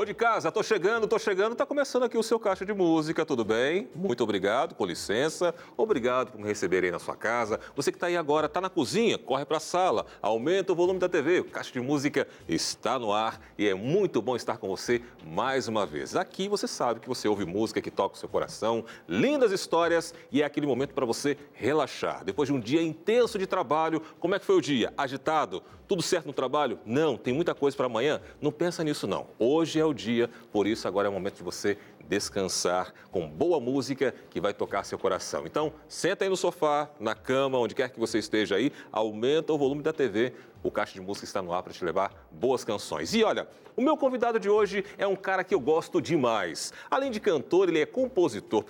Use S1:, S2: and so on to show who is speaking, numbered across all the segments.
S1: Ô de casa, tô chegando, tô chegando, tá começando aqui o seu caixa de música, tudo bem? Muito obrigado, com licença. Obrigado por me receber aí na sua casa. Você que tá aí agora, tá na cozinha, corre pra sala, aumenta o volume da TV. O caixa de música está no ar e é muito bom estar com você mais uma vez. Aqui você sabe que você ouve música que toca o seu coração, lindas histórias e é aquele momento para você relaxar. Depois de um dia intenso de trabalho, como é que foi o dia? Agitado? Tudo certo no trabalho? Não, tem muita coisa para amanhã. Não pensa nisso não. Hoje é o dia, por isso agora é o momento de você descansar com boa música que vai tocar seu coração. Então, senta aí no sofá, na cama, onde quer que você esteja aí, aumenta o volume da TV. O Caixa de Música está no ar para te levar boas canções. E olha, o meu convidado de hoje é um cara que eu gosto demais. Além de cantor, ele é compositor,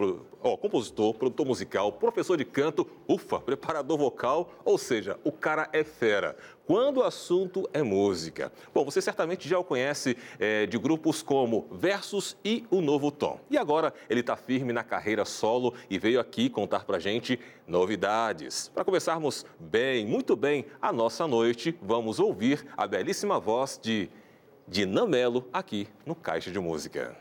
S1: compositor, produtor musical, professor de canto, ufa, preparador vocal, ou seja, o cara é fera quando o assunto é música. Bom, você certamente já o conhece é, de grupos como Versus e O Novo Tom. E agora ele está firme na carreira solo e veio aqui contar pra gente novidades. Para começarmos bem, muito bem, a nossa noite, vamos ouvir a belíssima voz de Dinamelo aqui no Caixa de Música.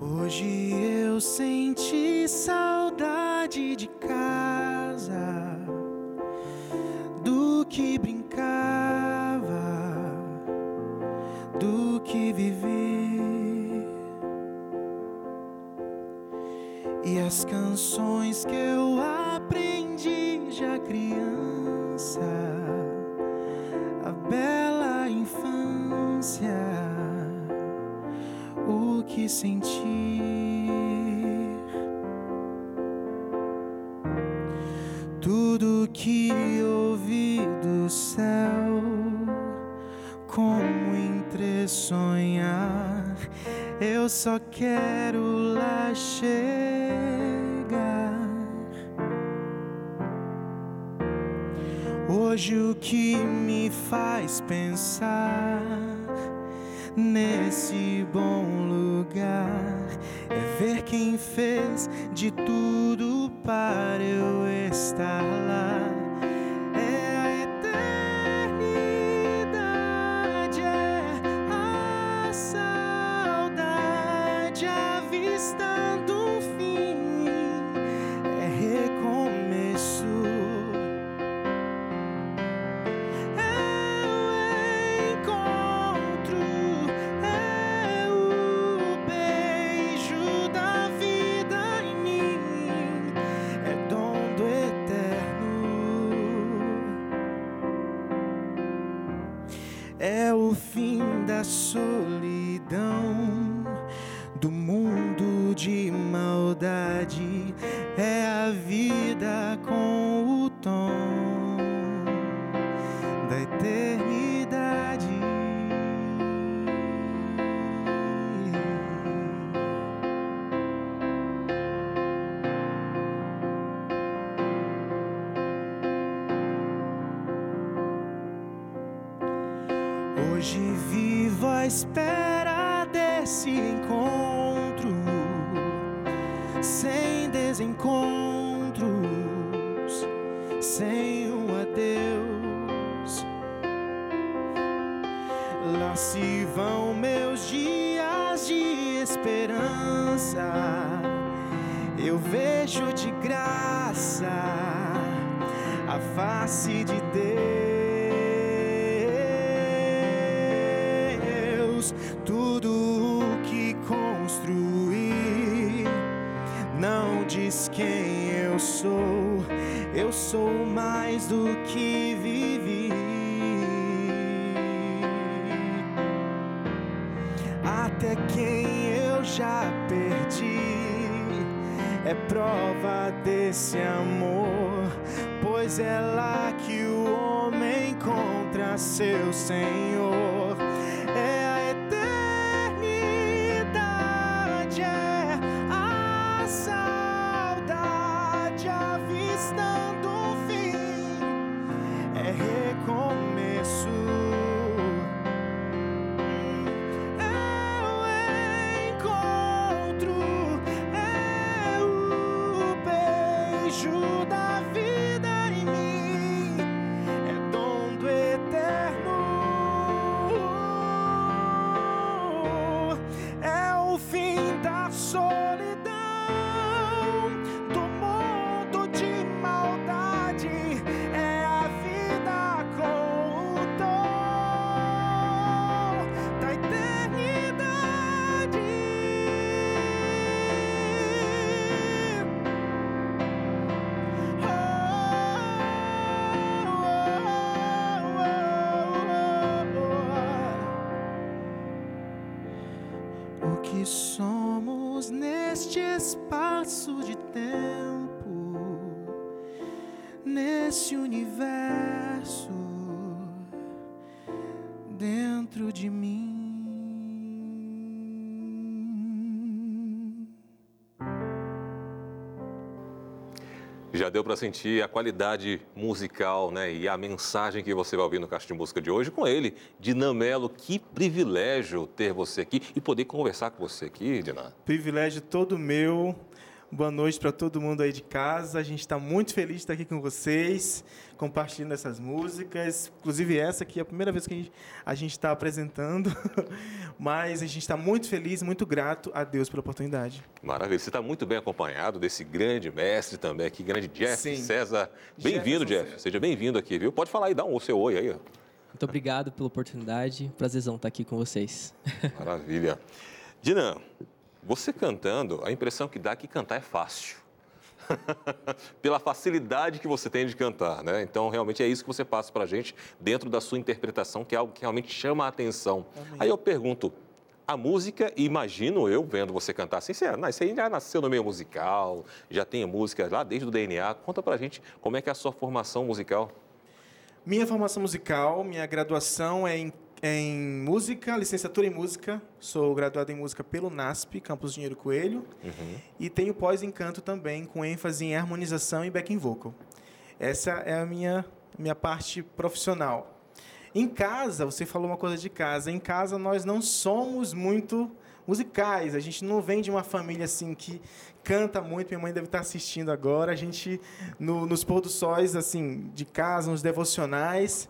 S2: Hoje eu senti saudade de casa, canções que eu aprendi já criança, a bela infância o que sentir. Tudo que ouvi do céu, como entre sonhar, eu só quero lá chegar. Hoje o que me faz pensar nesse bom lugar é ver quem fez de tudo para eu estar lá. Fim da solidão é prova desse amor, pois é lá que o homem encontra seu Senhor.
S1: Já deu para sentir a qualidade musical né, e a mensagem que você vai ouvir no Caixa de Música de hoje com ele, Dinan Melo. Que privilégio ter você aqui e poder conversar com você aqui, Dinan.
S2: Privilégio todo meu. Boa noite para todo mundo aí de casa. A gente está muito feliz de estar aqui com vocês, compartilhando essas músicas. Inclusive, essa aqui é a primeira vez que a gente está apresentando. Mas a gente está muito feliz, muito grato a Deus pela oportunidade.
S1: Maravilha. Você está muito bem acompanhado desse grande mestre também aqui, grande Jeff Sim. César. Bem-vindo, Jeff. Seja bem-vindo aqui, viu? Pode falar e dar um seu oi aí.
S3: Muito obrigado pela oportunidade. Prazerzão estar aqui com vocês.
S1: Maravilha. Dinan, você cantando, a impressão que dá é que cantar é fácil. Pela facilidade que você tem de cantar, né? Então, realmente é isso que você passa para a gente dentro da sua interpretação, que é algo que realmente chama a atenção. Amém. Aí eu pergunto, a música, imagino eu vendo você cantar assim, você, você já nasceu no meio musical, já tem música lá desde o DNA. Conta pra gente como é que é a sua formação musical.
S2: Minha formação musical, minha graduação é em em música, licenciatura em música. Sou graduado em música pelo NASP, Campus Dinheiro Coelho. Uhum. E tenho pós em canto também, com ênfase em harmonização e backing vocal. Essa é a minha, minha parte profissional. Em casa, você falou uma coisa de casa. Em casa, nós não somos muito musicais. A gente não vem de uma família assim que canta muito. Minha mãe deve estar assistindo agora. A gente, no, nos pôr do sóis, assim, de casa, nos devocionais,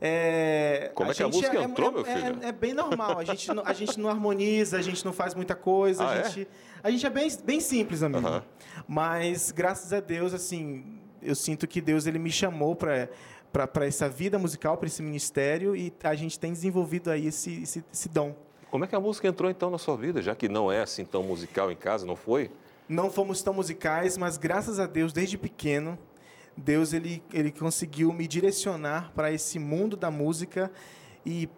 S1: é, Como é que a música é, entrou,
S2: é,
S1: meu filho?
S2: É, é, bem normal. A gente, não, a gente não harmoniza, a gente não faz muita coisa. Ah, a, é? gente, a gente é bem, bem simples, amigo. Mas, graças a Deus, assim, eu sinto que Deus ele me chamou para para essa vida musical, para esse ministério, e a gente tem desenvolvido aí esse, esse, esse dom.
S1: Como é que a música entrou então na sua vida, já que não é assim tão musical em casa, não foi?
S2: Não fomos tão musicais, mas graças a Deus, desde pequeno, Deus ele, ele conseguiu me direcionar para esse mundo da música e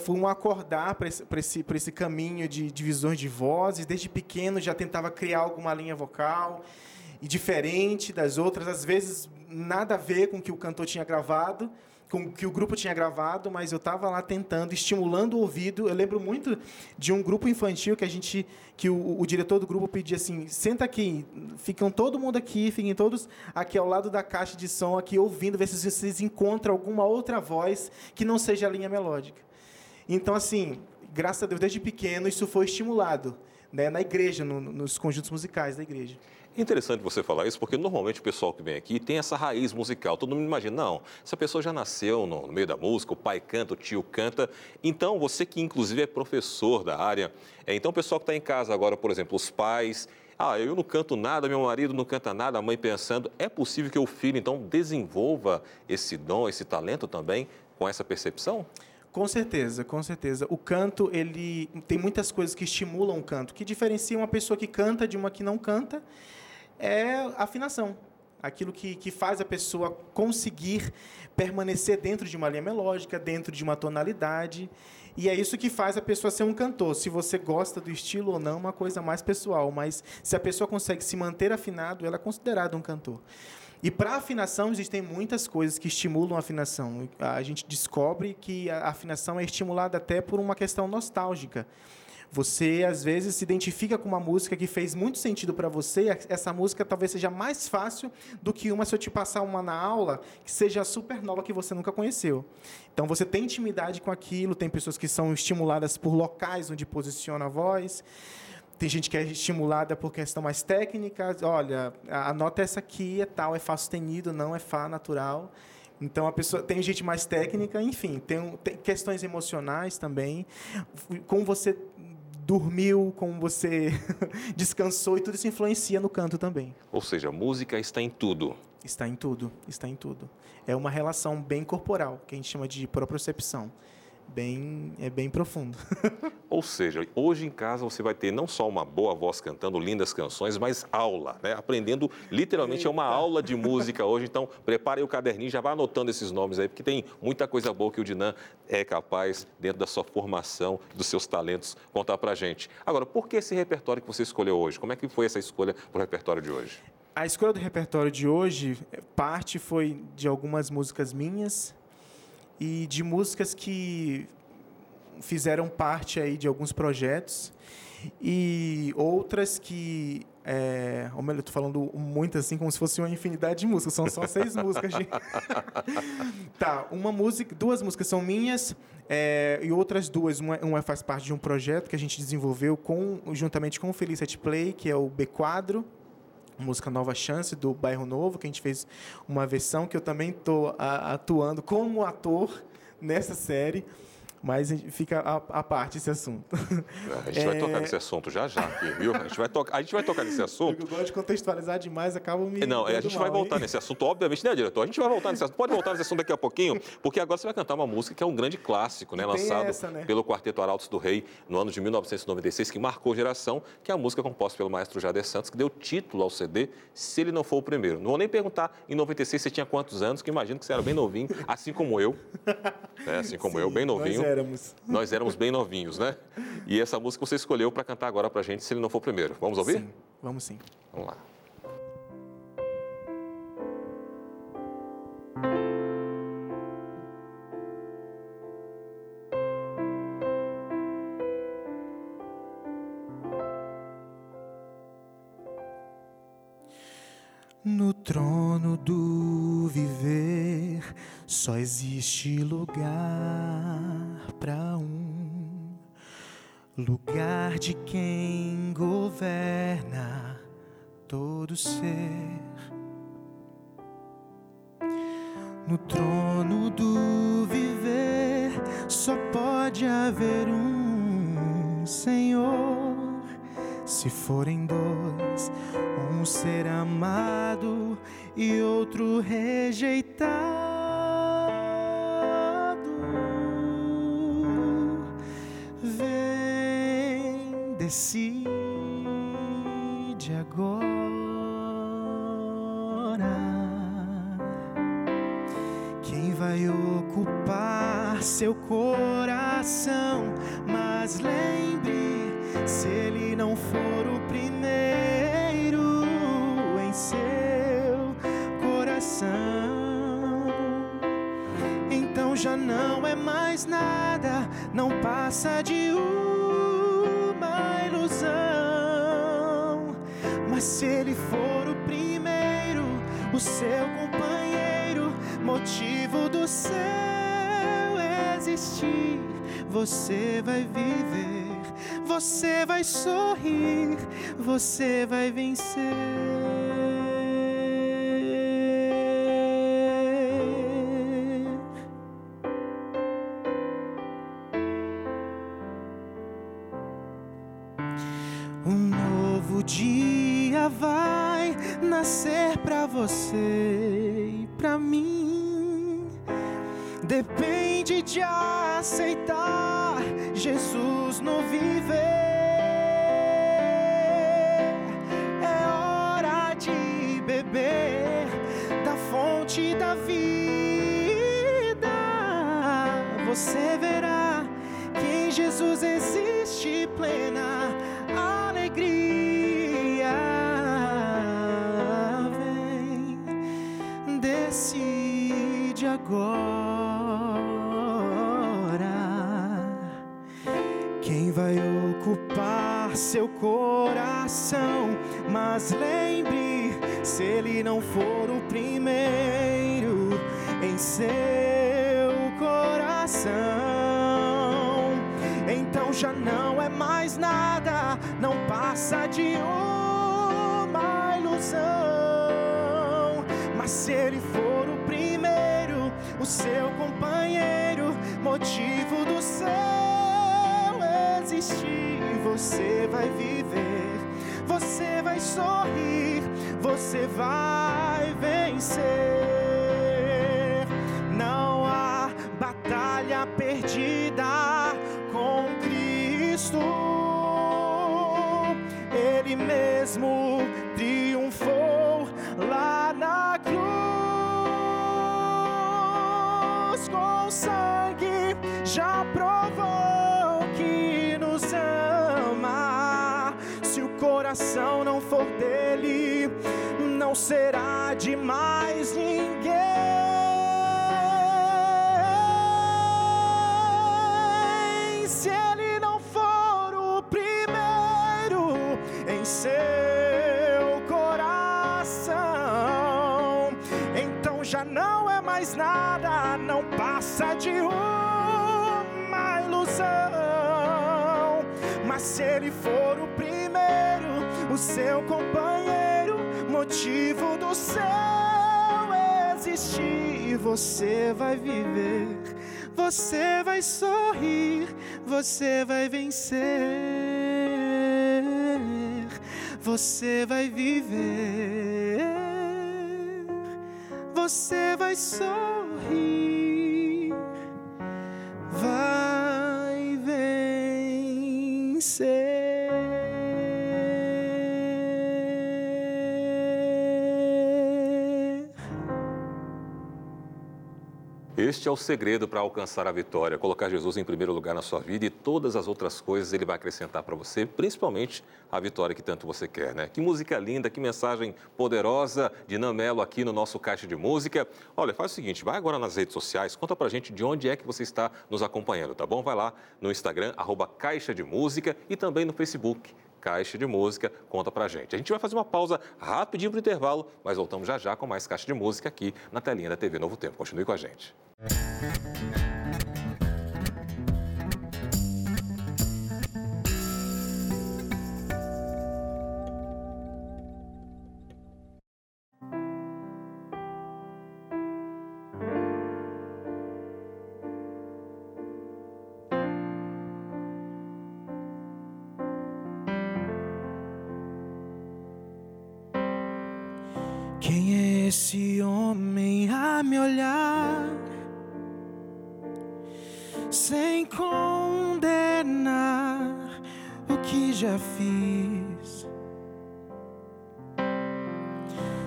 S2: foi um acordar para esse, esse, esse caminho de divisões de vozes. Desde pequeno já tentava criar alguma linha vocal e diferente das outras, às vezes nada a ver com o que o cantor tinha gravado, com que o grupo tinha gravado, mas eu estava lá tentando, estimulando o ouvido. Eu lembro muito de um grupo infantil que a gente, que o, o, diretor do grupo pedia assim: senta aqui, ficam todo mundo aqui, fiquem todos aqui ao lado da caixa de som, aqui ouvindo, ver se vocês encontram alguma outra voz que não seja a linha melódica. Então, assim, graças a Deus, desde pequeno isso foi estimulado, né, na igreja, no, nos conjuntos musicais da igreja.
S1: Interessante você falar isso, porque normalmente o pessoal que vem aqui tem essa raiz musical. Todo mundo imagina, não, essa pessoa já nasceu no, meio da música, o pai canta, o tio canta. Então, você que inclusive é professor da área, é, então o pessoal que está em casa agora, por exemplo, os pais, ah, eu não canto nada, meu marido não canta nada, a mãe pensando, é possível que o filho então desenvolva esse dom, esse talento também com essa percepção?
S2: Com certeza, com certeza. O canto, ele tem muitas coisas que estimulam o canto, que diferenciam uma pessoa que canta de uma que não canta é afinação. Aquilo que, que faz a pessoa conseguir permanecer dentro de uma linha melódica, dentro de uma tonalidade. E é isso que faz a pessoa ser um cantor. Se você gosta do estilo ou não, é uma coisa mais pessoal. Mas se a pessoa consegue se manter afinado, ela é considerada um cantor. E para afinação existem muitas coisas que estimulam a afinação. A gente descobre que a afinação é estimulada até por uma questão nostálgica. Você, às vezes, se identifica com uma música que fez muito sentido para você, essa música talvez seja mais fácil do que uma se eu te passar uma na aula que seja super nova que você nunca conheceu. Então, você tem intimidade com aquilo, tem pessoas que são estimuladas por locais onde posiciona a voz. Tem gente que é estimulada por questão mais técnica. Olha, a nota é essa aqui, é tal, é Fá sustenido, não é Fá natural. Então a pessoa tem gente mais técnica, enfim, tem, tem questões emocionais também. Como você dormiu, como você descansou, e tudo isso influencia no canto também.
S1: Ou seja, a música está em tudo.
S2: Está em tudo, está em tudo. É uma relação bem corporal, que a gente chama de propriocepção. Bem, é bem profundo.
S1: Ou seja, hoje em casa você vai ter não só uma boa voz cantando lindas canções, mas aula, né? Aprendendo literalmente é uma aula de música hoje. Então, prepare o caderninho, já vá anotando esses nomes aí, porque tem muita coisa boa que o Dinan é capaz, dentro da sua formação, dos seus talentos, contar pra gente. Agora, por que esse repertório que você escolheu hoje? Como é que foi essa escolha pro repertório de hoje?
S2: A escolha do repertório de hoje, parte foi de algumas músicas minhas, e de músicas que fizeram parte aí de alguns projetos e outras que é, ou melhor, eu tô falando muito assim, como se fosse uma infinidade de músicas. São só seis músicas. De... tá, uma música, duas músicas são minhas é, e outras duas. Uma, uma, faz parte de um projeto que a gente desenvolveu com, juntamente com o Felicity Play, que é o B Quadro, música Nova Chance do Bairro Novo, que a gente fez uma versão que eu também estou atuando como ator nessa série. Mas fica a, a parte esse assunto.
S1: A gente é... vai tocar nesse assunto já já, aqui, viu? A gente vai, to... a gente vai tocar nesse assunto.
S2: Eu gosto de contextualizar demais, acaba me.
S1: Não, a gente
S2: mal,
S1: vai voltar nesse assunto, obviamente, né, diretor? A gente vai voltar nesse assunto. Pode voltar nesse assunto daqui a pouquinho, porque agora você vai cantar uma música que é um grande clássico, né? Lançado essa, né? pelo Quarteto Arautos do Rei no ano de 1996, que marcou geração, que é a música composta pelo maestro Jader Santos, que deu título ao CD, se ele não for o primeiro. Não vou nem perguntar em 96 você tinha quantos anos, que imagino que você era bem novinho, assim como eu. Né? Assim como Sim, eu, bem novinho.
S2: Nós éramos.
S1: Nós éramos bem novinhos, né? E essa música você escolheu para cantar agora para gente, se ele não for primeiro. Vamos ouvir?
S2: Sim, vamos sim.
S1: Vamos lá.
S2: No trono do viver só existe lugar lugar de quem governa todo ser. No trono do viver só pode haver um Senhor. Se forem dois, um ser amado e outro rejeitado, decide agora. Quem vai ocupar seu coração? Mas lembre se ele não for o primeiro em seu coração, então já não é mais nada, não passa de Mas se ele for o primeiro, o seu companheiro, motivo do seu existir, você vai viver você vai sorrir, você vai vencer. Você verá que em Jesus existe plena alegria. Vem, decide agora. vai ocupar seu coração. Mas lembre, se ele não for já não é mais nada, não passa de uma ilusão. Mas se ele for o primeiro, o seu companheiro, motivo do céu existir, você vai viver, você vai sorrir, você vai vencer. Já provou que nos ama. Se o coração não for dele, não será de mais ninguém. Se ele não for o primeiro em seu coração, então já não é mais nada, não passa de uma se ele for o primeiro, o seu companheiro, motivo do seu existir, você vai viver, você vai sorrir, você vai vencer, você vai viver, você vai sorrir,
S1: Este é o segredo para alcançar a vitória, colocar Jesus em primeiro lugar na sua vida e todas as outras coisas ele vai acrescentar para você, principalmente a vitória que tanto você quer, né? Que música linda, que mensagem poderosa de Namelo aqui no nosso Caixa de Música. Olha, faz o seguinte, vai agora nas redes sociais, conta pra gente de onde é que você está nos acompanhando, tá bom? Vai lá no Instagram, arroba Caixa de Música e também no Facebook. Caixa de Música, conta pra gente. A gente vai fazer uma pausa rapidinho pro intervalo, mas voltamos já já com mais Caixa de Música aqui na telinha da TV Novo Tempo. Continue com a gente.
S2: Quem é esse homem a me olhar sem condenar o que já fiz?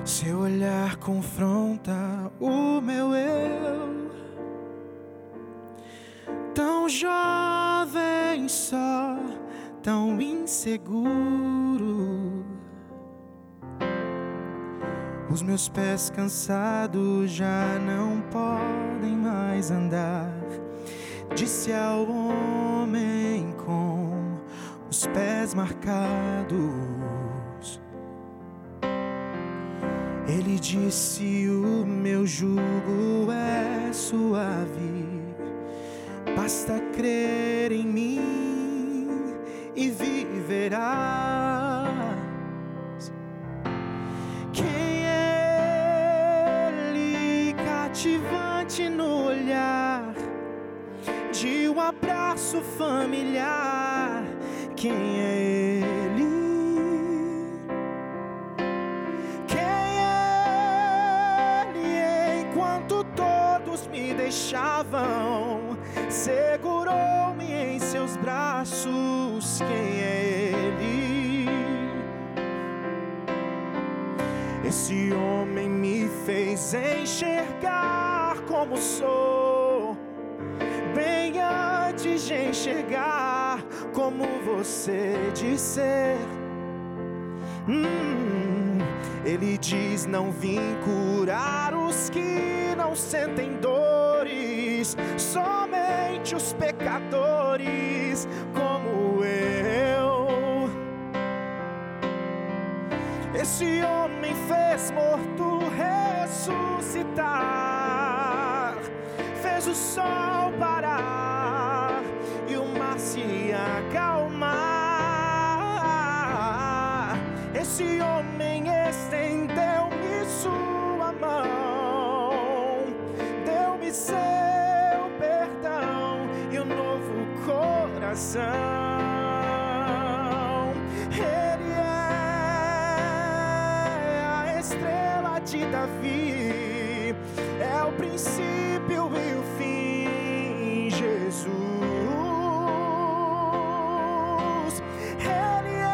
S2: Seu olhar confronta o meu eu, tão jovem só, tão inseguro. Os meus pés cansados já não podem mais andar. Disse ao homem com os pés marcados. Ele disse: O meu jugo é suave, basta crer em mim e viverás. Cativante no olhar de um abraço familiar? Quem é ele? Quem é ele enquanto todos me deixavam? Segurou-me em seus braços. Quem é ele? Esse homem me fez enxergar como sou, bem antes de enxergar como você de ser. Hum, ele diz: Não vim curar os que não sentem dores, somente os pecadores como eu. Esse homem fez morto ressuscitar, fez o sol parar e o mar se acalmar. Esse homem estendeu-me sua mão, deu-me seu perdão e um novo coração. É de Davi, o princípio e o fim, Jesus. Ele é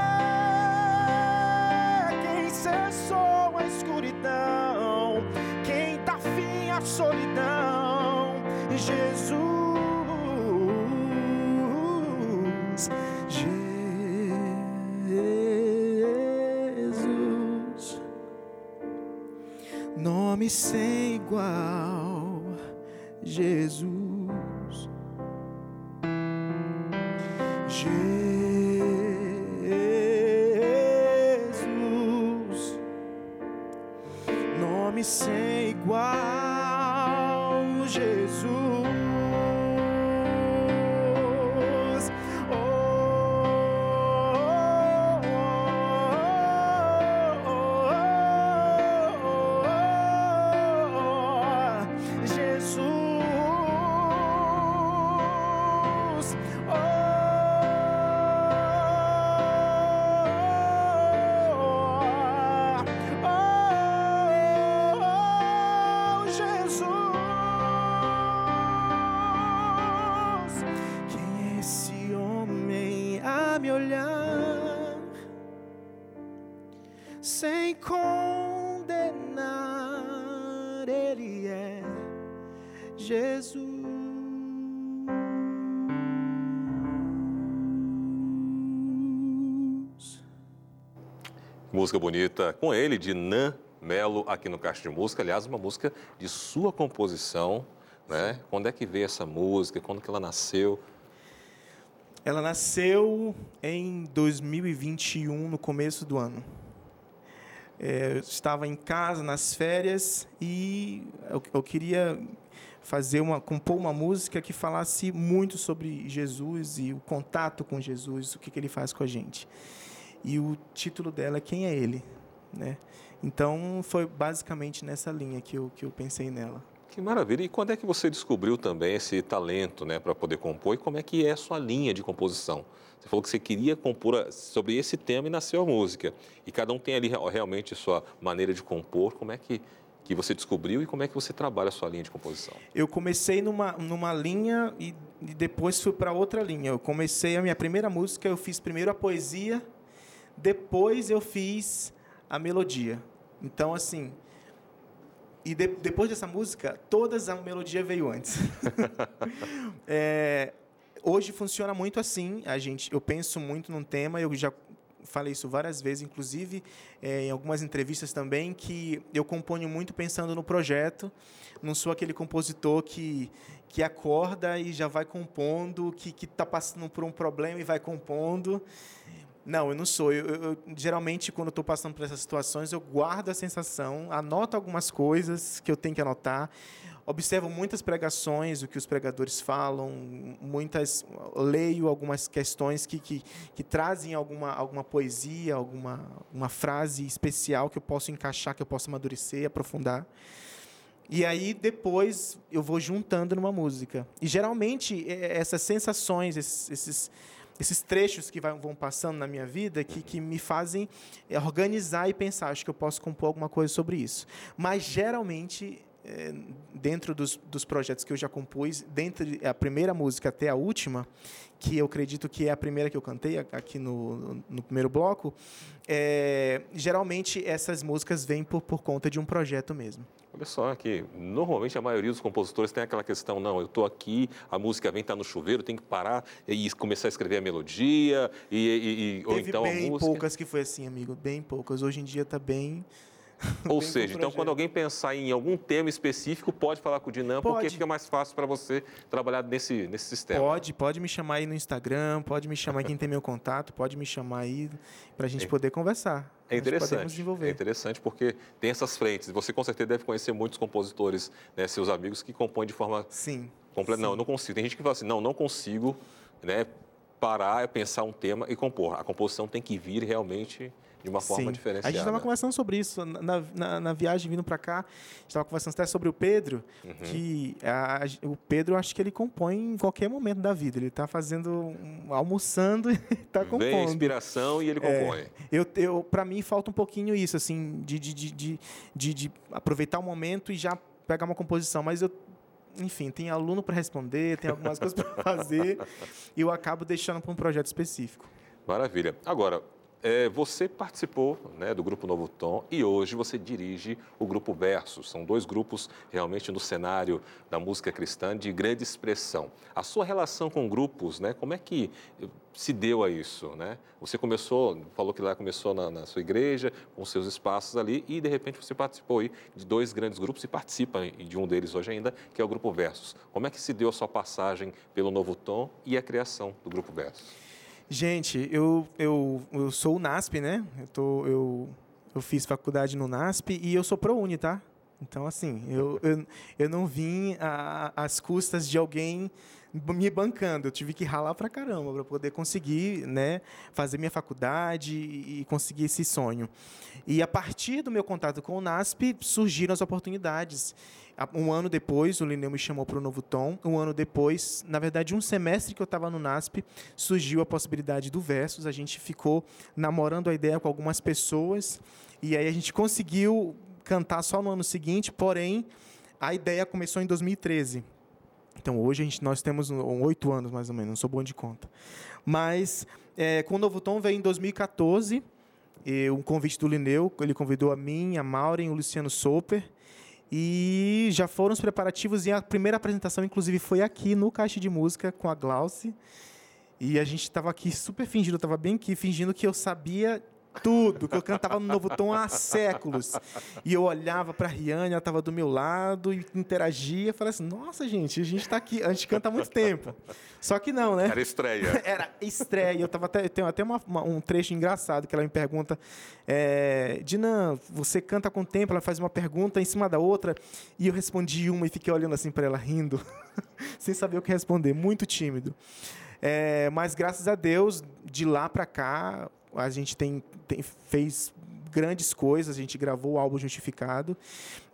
S4: quem cessou a escuridão, quem tá dá fim à solidão, Jesus. Jesus. Nome sem igual, Jesus. Jesus,
S1: Música bonita com ele, de Nan Melo, aqui no Caixa de Música. Aliás, uma música de sua composição, né? Quando é que veio essa música? Quando que ela nasceu?
S2: Ela nasceu em 2021, no começo do ano. É, eu estava em casa, nas férias, e eu, eu queria fazer uma, compor uma música que falasse muito sobre Jesus e o contato com Jesus, o que, que ele faz com a gente. E o título dela é Quem é Ele? Né? Então, foi basicamente nessa linha que eu, que eu pensei nela.
S1: Que maravilha! E quando é que você descobriu também esse talento, né, para poder compor? E como é que é a sua linha de composição? Você falou que você queria compor sobre esse tema e nasceu a música. E cada um tem ali real- realmente a sua maneira de compor. Como é que, que você descobriu e como é que você trabalha a sua linha de composição?
S2: Eu comecei numa, numa linha e, e depois fui para outra linha. Eu comecei a minha primeira música, eu fiz primeiro a poesia, depois eu fiz a melodia. Então, assim. E de- depois dessa música, todas a melodia veio antes. É, hoje funciona muito assim. A gente, eu penso muito num tema, eu já falei isso várias vezes, inclusive é, em algumas entrevistas também, que eu componho muito pensando no projeto. Não sou aquele compositor que que acorda e já vai compondo, que que está passando por um problema e vai compondo. Não, eu não sou. Eu, eu- geralmente, quando estou passando por essas situações, eu guardo a sensação, anoto algumas coisas que eu tenho que anotar, observo muitas pregações, o que os pregadores falam, muitas leio algumas questões que, que, que trazem alguma, alguma poesia, alguma uma frase especial que eu posso encaixar, que eu posso amadurecer, aprofundar. E aí depois eu vou juntando numa música. E geralmente é, essas sensações, esses, esses, esses trechos que vão passando na minha vida que, que me fazem é, organizar e pensar, acho que eu posso compor alguma coisa sobre isso. Mas geralmente dentro dos, dos projetos que eu já compus, dentre a primeira música até a última, que eu acredito que é a primeira que eu cantei aqui no, no primeiro bloco, é, geralmente essas músicas vêm por, por conta de um projeto mesmo.
S1: Olha só que normalmente a maioria dos compositores tem aquela questão, não, eu estou aqui, a música vem estar no chuveiro, tem que parar e começar a escrever a melodia, e, e- e- ou então a
S2: bem
S1: música.
S2: poucas que foi assim, amigo, bem poucas. Hoje em dia está bem.
S1: Ou seja, então quando alguém pensar em algum tema específico, pode falar com o Dinam, porque
S2: Pode.
S1: fica mais fácil para você trabalhar nesse, nesse sistema.
S2: Pode, pode me chamar aí no Instagram, pode me chamar quem tem meu contato, pode me chamar aí para a gente
S1: É.
S2: poder conversar.
S1: É interessante.
S2: desenvolver.
S1: É interessante porque tem essas frentes. Você com certeza deve conhecer muitos compositores, né, seus amigos, que compõem de forma
S2: Sim.
S1: completa. Não, eu não consigo. Tem gente que fala assim, não, não consigo né, parar, pensar um tema e compor. A composição tem que vir realmente de uma forma
S2: Sim.
S1: diferenciada.
S2: A gente estava conversando sobre isso na, na, na viagem vindo para cá. A gente estava conversando até sobre o Pedro,
S1: Uhum.
S2: que a- o Pedro acho que ele compõe em qualquer momento da vida. Ele está fazendo, almoçando e está
S1: Vem
S2: compondo.
S1: inspiração e ele
S2: É.
S1: compõe.
S2: Eu, eu, para mim falta um pouquinho isso, assim, de, de, de, de, de- de aproveitar o momento e já pegar uma composição. Mas eu, enfim, tem aluno para responder, tem algumas coisas para fazer e eu acabo deixando para um projeto específico.
S1: Maravilha. Agora, é, você participou né, do Grupo Novo Tom e hoje você dirige o Grupo Versus. São dois grupos realmente no cenário da música cristã de grande expressão. A sua relação com grupos, né, como é que se deu a isso? Né? Você começou, falou que lá começou na, na sua igreja, com seus espaços ali, e de repente você participou de dois grandes grupos e participa de um deles hoje ainda, que é o Grupo Versus. Como é que se deu a sua passagem pelo Novo Tom e a criação do Grupo Versus?
S2: Gente, eu, eu, eu sou o NASP, né? Eu, tô, eu, eu fiz faculdade no NASP e eu sou ProUni, tá? Então, assim, eu, eu, eu não vim às custas de alguém me bancando. Eu tive que ralar pra caramba para poder conseguir né, fazer minha faculdade e conseguir esse sonho. E a partir do meu contato com o NASP, surgiram as oportunidades. Um ano depois, o Lineu me chamou para o Novo Tom. Um ano depois, na verdade, um semestre que eu estava no NASP, surgiu a possibilidade do Versus. A gente ficou namorando a ideia com algumas pessoas. E aí a gente conseguiu cantar só no ano seguinte, porém, a ideia começou em 2013. Então, hoje a gente, nós temos oito anos, mais ou menos, não sou bom de conta. Mas, é, com o Novo Tom veio em 2014, e um convite do Lineu, ele convidou a mim, a Maureen, o Luciano Soper, e já foram os preparativos e a primeira apresentação, inclusive, foi aqui no Caixa de Música com a Glauce. E a gente estava aqui super fingindo, estava bem aqui, fingindo que eu sabia tudo, que eu cantava no Novo Tom há séculos. E eu olhava para a Riane, ela estava do meu lado e interagia. Falei assim: nossa, gente, a gente está aqui, a gente canta há muito tempo. Só que não, né?
S1: Era estreia.
S2: Era estreia. Eu tava até, tenho até uma, uma, um trecho engraçado que ela me pergunta: é, Dinan, você canta com tempo? Ela faz uma pergunta em cima da outra. E eu respondi uma e fiquei olhando assim para ela, rindo, sem saber o que responder, muito tímido. É, mas graças a Deus, de lá para cá, a gente tem, tem, fez grandes coisas, a gente gravou o álbum Justificado.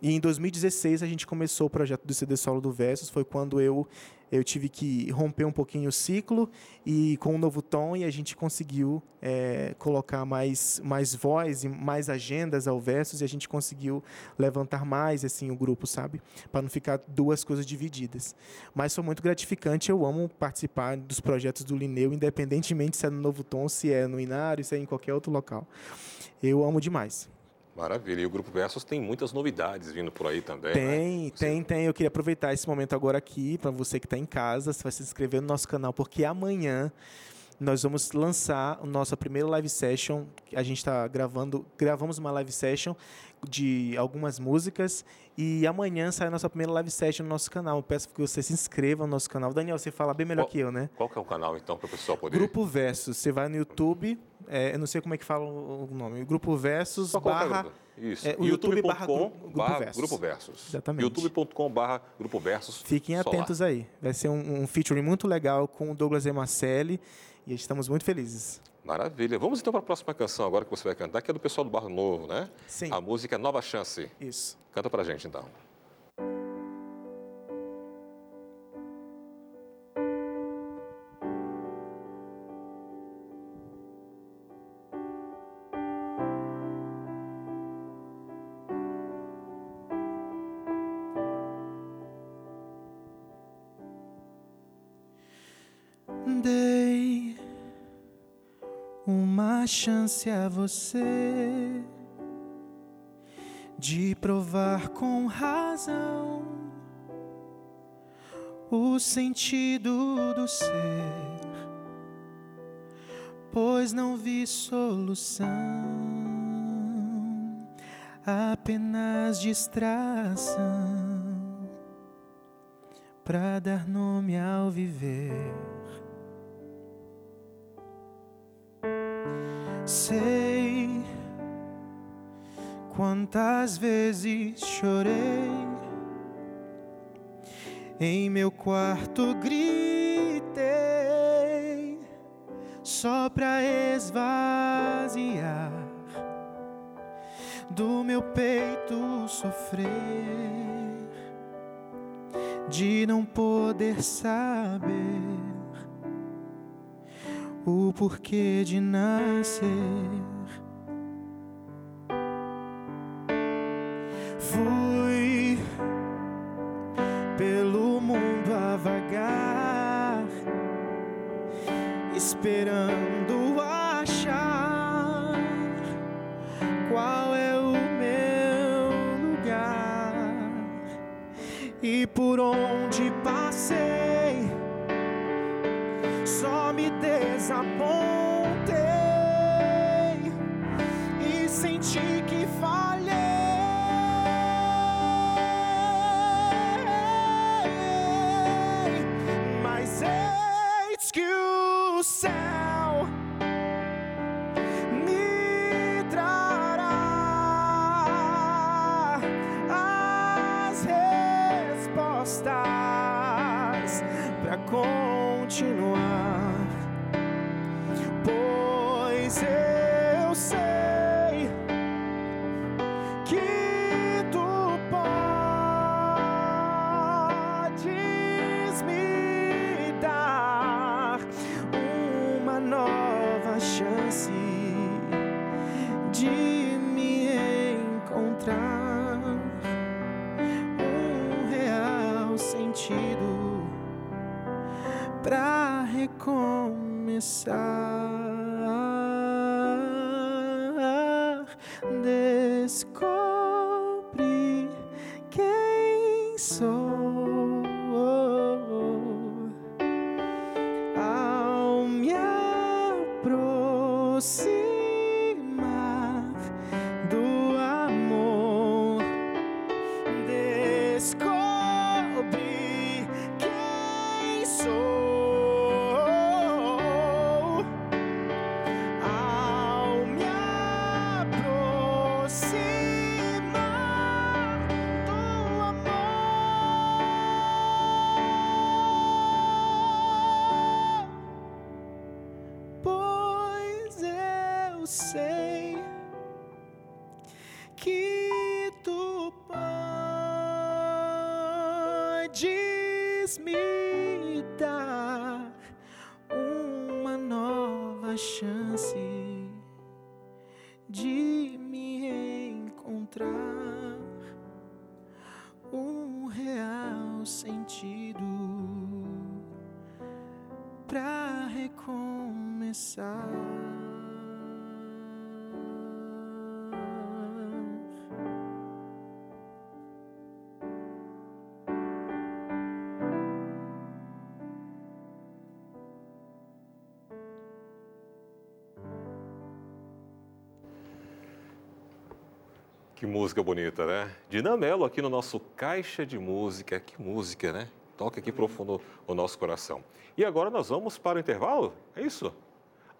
S2: E em 2016 a gente começou o projeto do CD Solo do Versus, foi quando eu eu tive que romper um pouquinho o ciclo e com um novo tom e a gente conseguiu é, colocar mais mais voz e mais agendas ao versos e a gente conseguiu levantar mais assim o grupo sabe? Para não ficar duas coisas divididas. Mas foi muito gratificante eu amo participar dos projetos do Lineu independentemente se é no novo tom se é no Inário se é em qualquer outro local. Eu amo demais
S1: Maravilha. E o Grupo Versus tem muitas novidades vindo por aí também.
S2: Tem,
S1: né?
S2: tem, tem. Eu queria aproveitar esse momento agora aqui para você que está em casa, você vai se inscrever no nosso canal, porque amanhã nós vamos lançar a nossa primeira live session. A gente está gravando, gravamos uma live session de algumas músicas e amanhã sai a nossa primeira live session no nosso canal. Eu peço que você se inscreva no nosso canal. Daniel, você fala bem melhor
S1: qual,
S2: que eu, né?
S1: Qual que é o canal então para o pessoal poder?
S2: Grupo Versus. Você vai no YouTube, é, eu não sei como é que fala o nome. Grupo Versus
S1: Só
S2: barra
S1: isso.
S2: É, YouTube, YouTube barra,
S1: grupo,
S2: grupo, versus.
S1: grupo Versus.
S2: Exatamente.
S1: youtube.com barra Grupo Versus.
S2: Fiquem atentos aí. Vai ser um, um featuring muito legal com o Douglas Emacelli e estamos muito felizes.
S1: Maravilha. Vamos então para a próxima canção agora que você vai cantar, que é do pessoal do Barro Novo, né?
S2: Sim.
S1: A música é Nova Chance.
S2: Isso.
S1: Canta para a gente então.
S4: Chance a você de provar com razão o sentido do ser, pois não vi solução, apenas distração para dar nome ao viver. Quantas vezes chorei em meu quarto gritei só pra esvaziar do meu peito sofrer de não poder saber o porquê de nascer. mundo a vagar, esperando achar qual é o meu lugar
S2: e por onde passei, só me desapontei e senti que Que
S1: música bonita, né? Dinamelo aqui no nosso Caixa de Música. Que música, né? Toca aqui profundo o nosso coração. E agora nós vamos para o intervalo? É isso?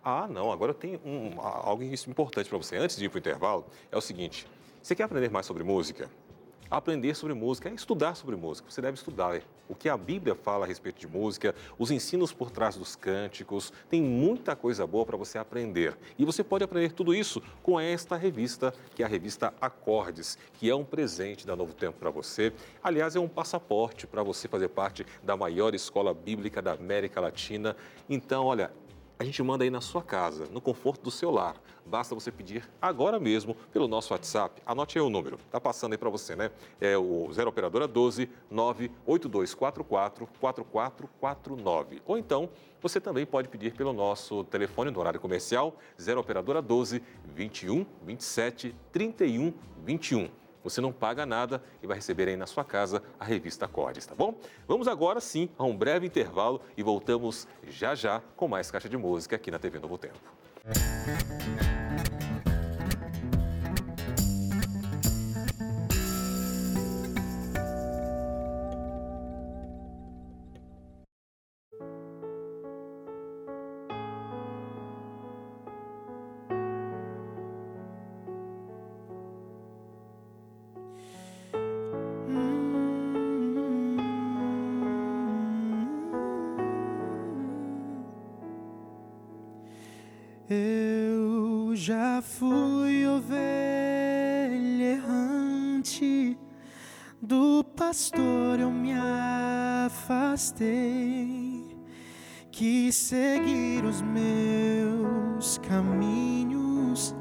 S1: Ah, não. Agora tem um, algo importante para você. Antes de ir para o intervalo, é o seguinte. Você quer aprender mais sobre música? Aprender sobre música é estudar sobre música. Você deve estudar o que a Bíblia fala a respeito de música, os ensinos por trás dos cânticos. Tem muita coisa boa para você aprender. E você pode aprender tudo isso com esta revista, que é a revista Acordes, que é um presente da Novo Tempo para você. Aliás, é um passaporte para você fazer parte da maior escola bíblica da América Latina. Então, olha, a gente manda aí na sua casa, no conforto do seu lar. Basta você pedir agora mesmo pelo nosso WhatsApp. Anote aí o número, tá passando aí para você, né? É o 0 operadora 12 98244 4449. Ou então, você também pode pedir pelo nosso telefone no horário comercial 0 operadora 12 21 27 31 21. Você não paga nada e vai receber aí na sua casa a revista Acordes, tá bom? Vamos agora sim a um breve intervalo e voltamos já já com mais Caixa de Música aqui na TV Novo Tempo.
S2: Seguir os meus caminhos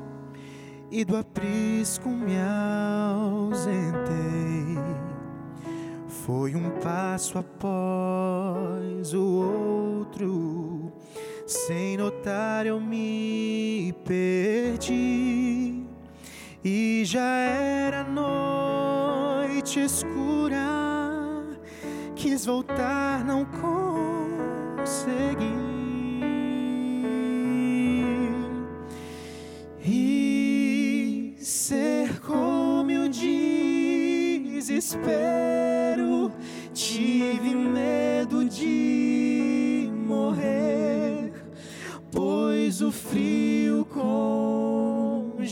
S2: e do aprisco me ausentei. Foi um passo após o outro, sem notar eu me perdi. E já era noite escura, quis voltar, não consegui. Desespero, tive medo de morrer, pois o frio congelava,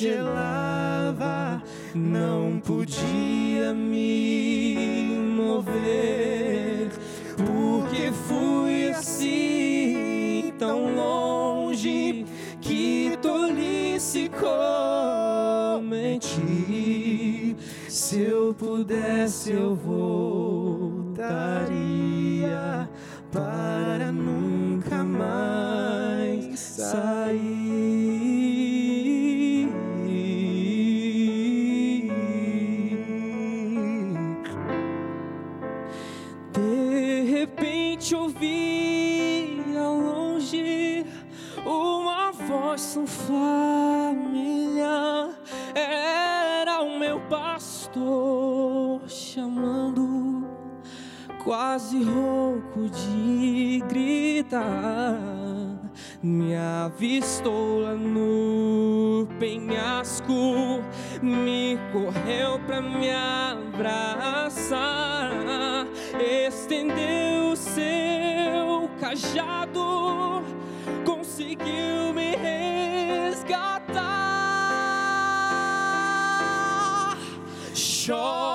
S2: não podia me mover, porque fui assim tão longe que tolice cometi. Se eu pudesse, eu voltaria para nunca mais sair. Quase rouco de gritar. Me avistou lá no penhasco, me correu pra me abraçar, estendeu seu cajado, conseguiu me resgatar. Choro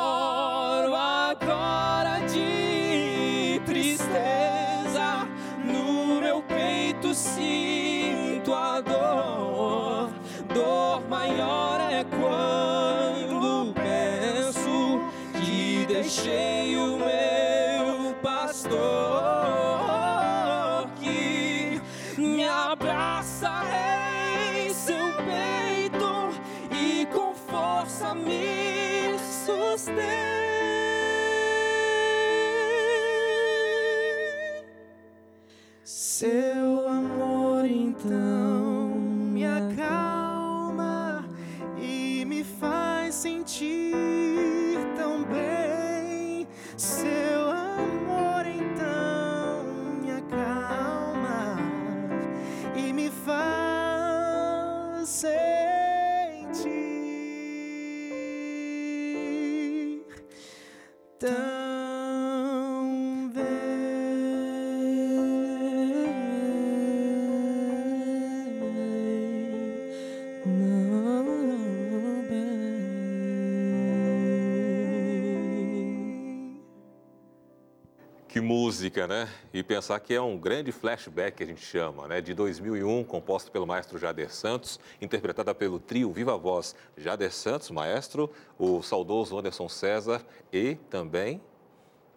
S2: Que
S1: música, né? E pensar que é um grande flashback que a gente chama, né? De 2001, composto pelo maestro Jader Santos, interpretada pelo trio Viva Voz Jader Santos, maestro, o saudoso Anderson César e também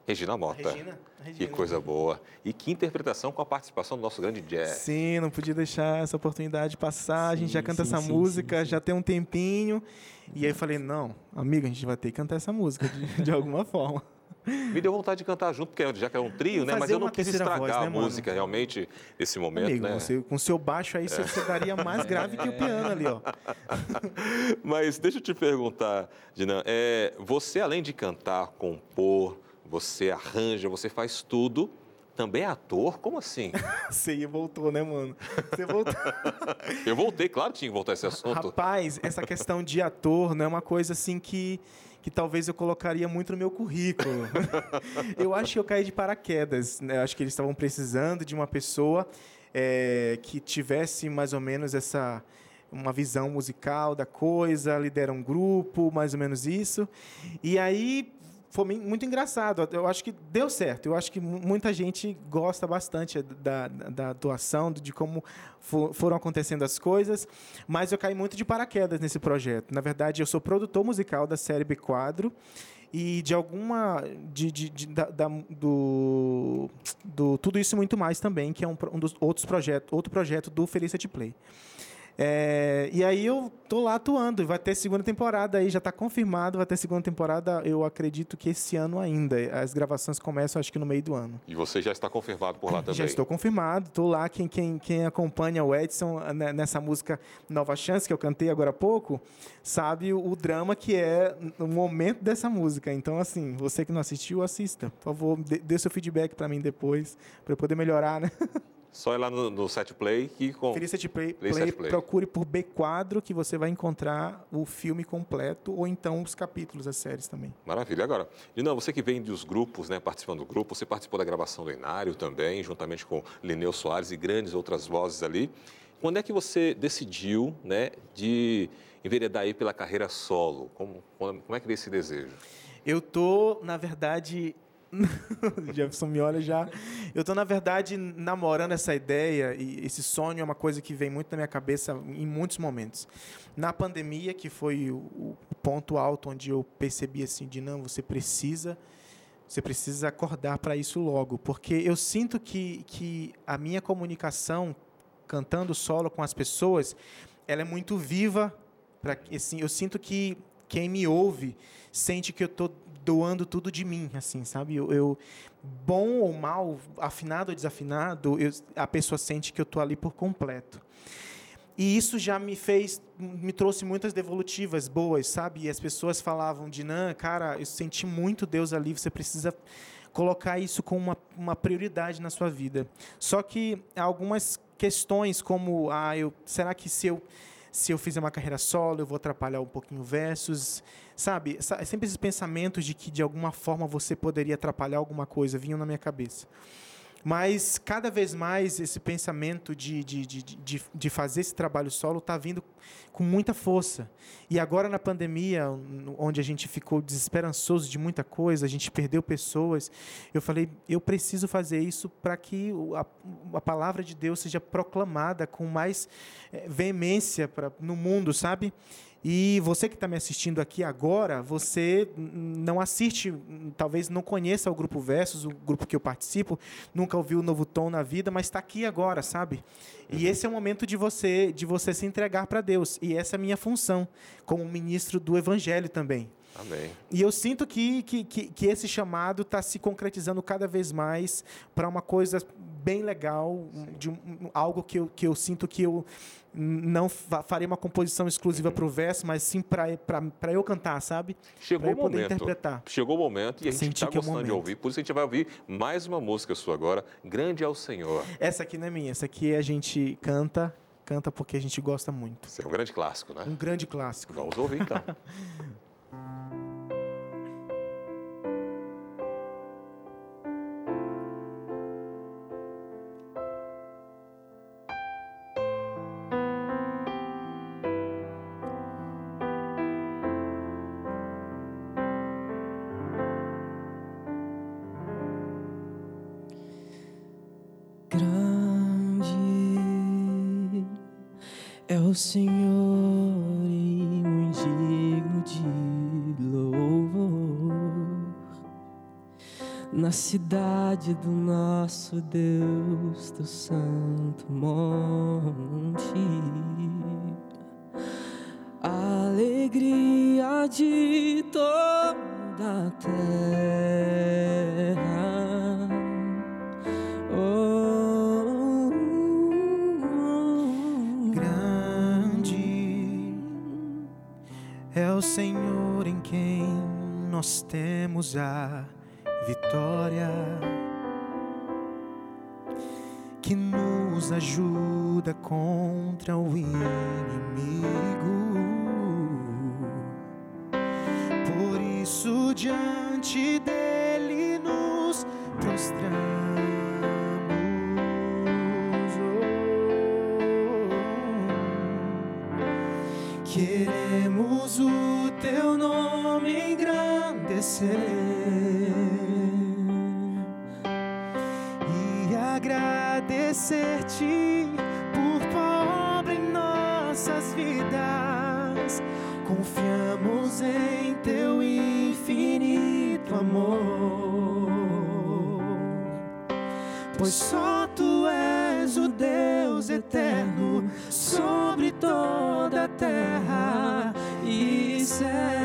S1: Regina Mota.
S2: Regina,
S1: Que
S2: Regina.
S1: coisa boa. E que interpretação com a participação do nosso grande jazz.
S2: Sim, não podia deixar essa oportunidade passar. a gente
S3: Sim,
S2: já canta
S3: sim,
S2: essa
S3: sim,
S2: música,
S3: sim, sim.
S2: já tem um tempinho. E aí eu falei, não, amiga, a gente vai ter que cantar essa música de, de alguma forma.
S1: Me deu vontade de cantar junto, porque já que é um trio, né? Mas eu não quis estragar
S2: voz, né,
S1: a música realmente nesse momento,
S2: Amigo,
S1: né?
S2: você, com seu baixo aí, você, você daria mais grave que o piano ali, ó.
S1: Mas deixa eu te perguntar, Dinan, é, você além de cantar, compor, você arranja, você faz tudo, também é ator? Como assim?
S2: Você voltou, né, mano? Você voltou.
S1: Eu voltei, claro que tinha que voltar a esse assunto.
S2: Rapaz, essa questão de ator não é uma coisa assim que, que talvez eu colocaria muito no meu currículo. eu acho que eu caí de paraquedas. Né? Eu acho que eles estavam precisando de uma pessoa é, que tivesse mais ou menos essa uma visão musical da coisa, lidera um grupo, mais ou menos isso. E aí foi mu- muito engraçado. Eu acho que deu certo. Eu acho que mu- muita gente gosta bastante da, da, da de como fo- foram acontecendo as coisas. Mas eu caí muito de paraquedas nesse projeto. Na verdade, eu sou produtor musical da série B Quadro. E de alguma. De, de, de- da, da- do, do Tudo Isso e Muito Mais também, que é um, um dos outros projetos, outro projeto do Felicity Play. É, e aí eu tô lá atuando, vai ter segunda temporada aí, já está confirmado, vai ter segunda temporada, eu acredito que esse ano ainda. As gravações começam acho que no meio do ano.
S1: E você já está confirmado por lá também?
S2: Já estou confirmado, estou lá. Quem, quem, quem acompanha o Edson né, nessa música Nova Chance, que eu cantei agora há pouco, sabe o, o drama que é o momento dessa música. Então, assim, você que não assistiu, assista. Por favor, dê, dê seu feedback para mim depois, para eu poder melhorar, né?
S1: Só ir lá no, no Set Play que com...
S2: Feliz Set Play, Play, Set Play, procure por B Quadro que você vai encontrar o filme completo ou então os capítulos, as séries também.
S1: Maravilha. Agora, Lina, você que vem dos grupos, né, participando do grupo, você participou da gravação do Inário também, juntamente com Lineu Soares e grandes outras vozes ali. Quando é que você decidiu, né, de enveredar aí pela carreira solo? Como, como é que veio esse desejo?
S2: Eu tô, na verdade, Jefferson me olha já. Eu estou, na verdade, namorando essa ideia e esse sonho é uma coisa que vem muito na minha cabeça em muitos momentos. Na pandemia, que foi o, ponto alto onde eu percebi assim, de não, você precisa, você precisa acordar para isso logo, porque eu sinto que, que a minha comunicação cantando solo com as pessoas, ela é muito viva. Pra, assim, eu sinto que quem me ouve sente que eu estou doando tudo de mim, assim, sabe? Eu, eu bom ou mal, afinado ou desafinado, eu, a pessoa sente que eu estou ali por completo. E isso já me fez, me trouxe muitas devolutivas boas, sabe? E as pessoas falavam de, não, cara, eu senti muito Deus ali, você precisa colocar isso como uma, uma prioridade na sua vida. Só que algumas questões como, ah, eu, será que se eu se eu fizer uma carreira solo, eu vou atrapalhar um pouquinho versos, sabe? Sempre esses pensamentos de que de alguma forma você poderia atrapalhar alguma coisa vinham na minha cabeça. Mas cada vez mais esse pensamento de, de, de, de, de fazer esse trabalho solo está vindo com muita força. E agora na pandemia, onde a gente ficou desesperançoso de muita coisa, a gente perdeu pessoas, eu falei, eu preciso fazer isso para que a, a, palavra de Deus seja proclamada com mais é, veemência pra, no mundo, sabe? E você que está me assistindo aqui agora, você não assiste, talvez não conheça o Grupo Versus, o grupo que eu participo, nunca ouviu o Novo Tom na vida, mas está aqui agora, sabe? E uhum. esse é o momento de você, de você se entregar para Deus. E essa é a minha função, como ministro do Evangelho também.
S1: Amém.
S2: E eu sinto que, que, que, que esse chamado está se concretizando cada vez mais para uma coisa bem legal, de um, algo que eu, que eu sinto que eu não farei uma composição exclusiva para o verso, mas sim para eu cantar, sabe?
S1: Chegou o momento. interpretar. Chegou o momento e a gente está é gostando é de ouvir, por isso a gente vai ouvir mais uma música sua agora, Grande é o Senhor.
S2: Essa aqui não é minha, essa aqui a gente canta, canta porque a gente gosta muito.
S1: Esse é um grande clássico, né?
S2: Um grande clássico.
S1: Vamos ouvir então.
S5: Senhor e muito digno de louvor na cidade do nosso Deus, do Santo Monte. Alegria de toda a terra
S2: a vitória, que nos ajuda contra o inimigo. Por isso, diante dele agradecer-te por pobre em nossas vidas. Confiamos em teu infinito amor, pois só tu és o Deus eterno sobre
S5: toda a terra e céu.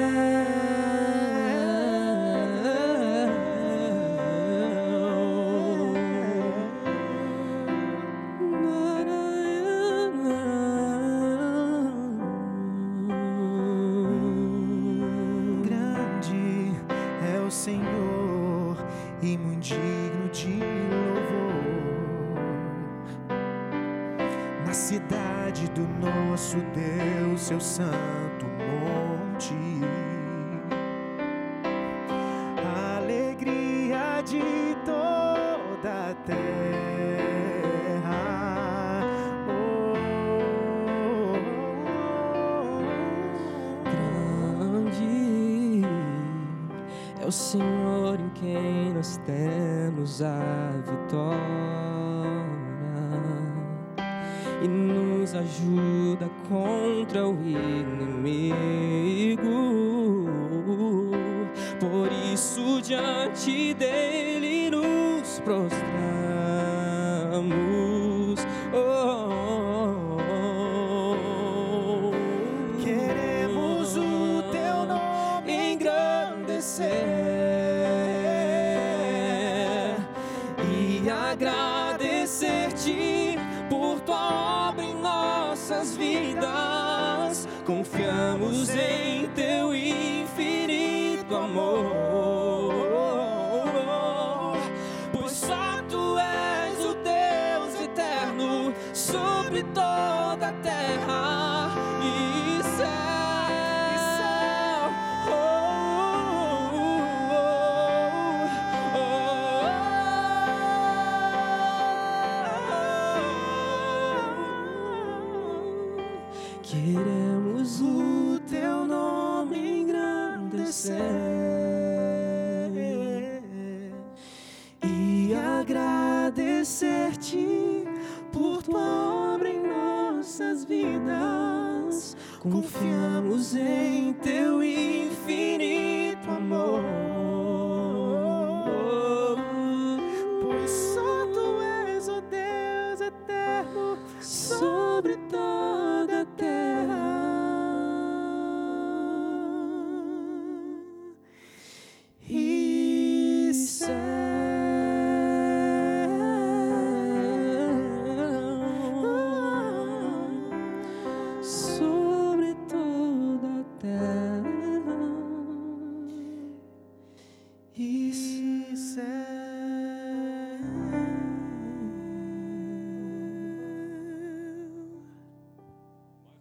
S2: Santo monte. Alegria de toda a terra. Oh,
S5: grande é o Senhor em quem nós temos a vitória e nos ajuda contra o inimigo. Por isso diante dele nos prostramos. Oh, oh, oh.
S2: Queremos o teu nome
S5: engrandecer e agradecer-te por tua obra em nossas vidas. Em teu infinito amor.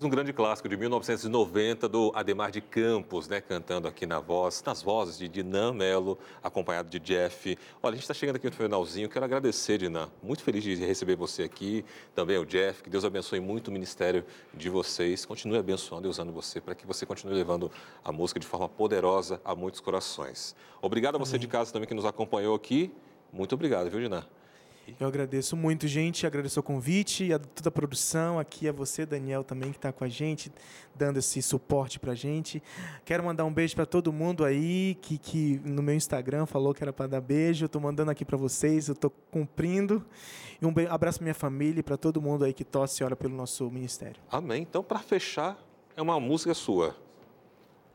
S1: Um grande clássico de 1990 do Ademar de Campos, né, cantando aqui na voz, nas vozes de Dinan Melo, acompanhado de Jeff. Olha, a gente está chegando aqui no finalzinho, quero agradecer, Dinan, muito feliz de receber você aqui, também o Jeff, que Deus abençoe muito o ministério de vocês, continue abençoando e usando você para que você continue levando a música de forma poderosa a muitos corações. Obrigado a você de casa também que nos acompanhou aqui, muito obrigado, viu, Dinan?
S6: Eu agradeço muito, gente. Agradeço o convite, a toda a produção, aqui a você, Daniel, também, que está com a gente, dando esse suporte para a gente. Quero mandar um beijo para todo mundo aí que, que no meu Instagram falou que era para dar beijo. Estou mandando aqui para vocês, eu estou cumprindo. E um abraço para minha família e para todo mundo aí que torce e ora pelo nosso ministério.
S1: Amém. Então, para fechar, é uma música sua.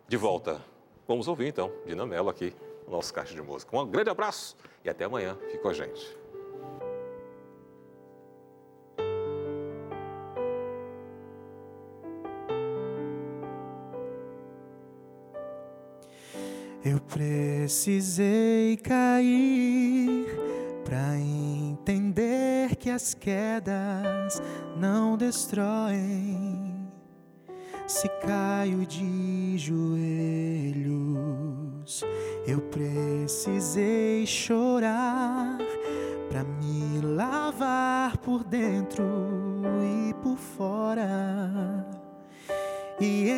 S1: De volta. Vamos ouvir, então, Dinan Melo aqui no nosso Caixa de Música. Um grande abraço e até amanhã. Fique com a gente.
S2: Eu precisei cair pra entender que as quedas não destroem. Se caio de joelhos, eu precisei chorar pra me lavar por dentro e por fora e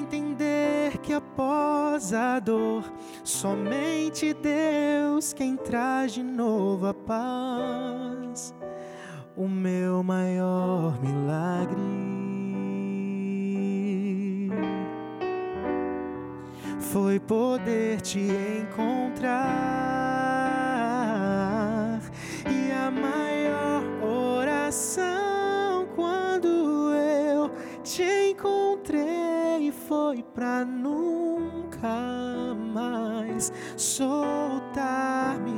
S2: entender que após a dor, somente Deus quem traz de novo a paz, o meu maior milagre. Foi poder te encontrar e a maior oração quando eu te encontrei foi pra nunca soltar-me.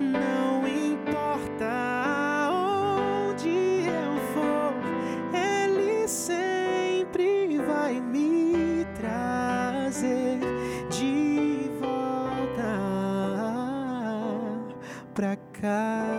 S2: Não importa onde eu for, Ele sempre vai me trazer de volta pra casa,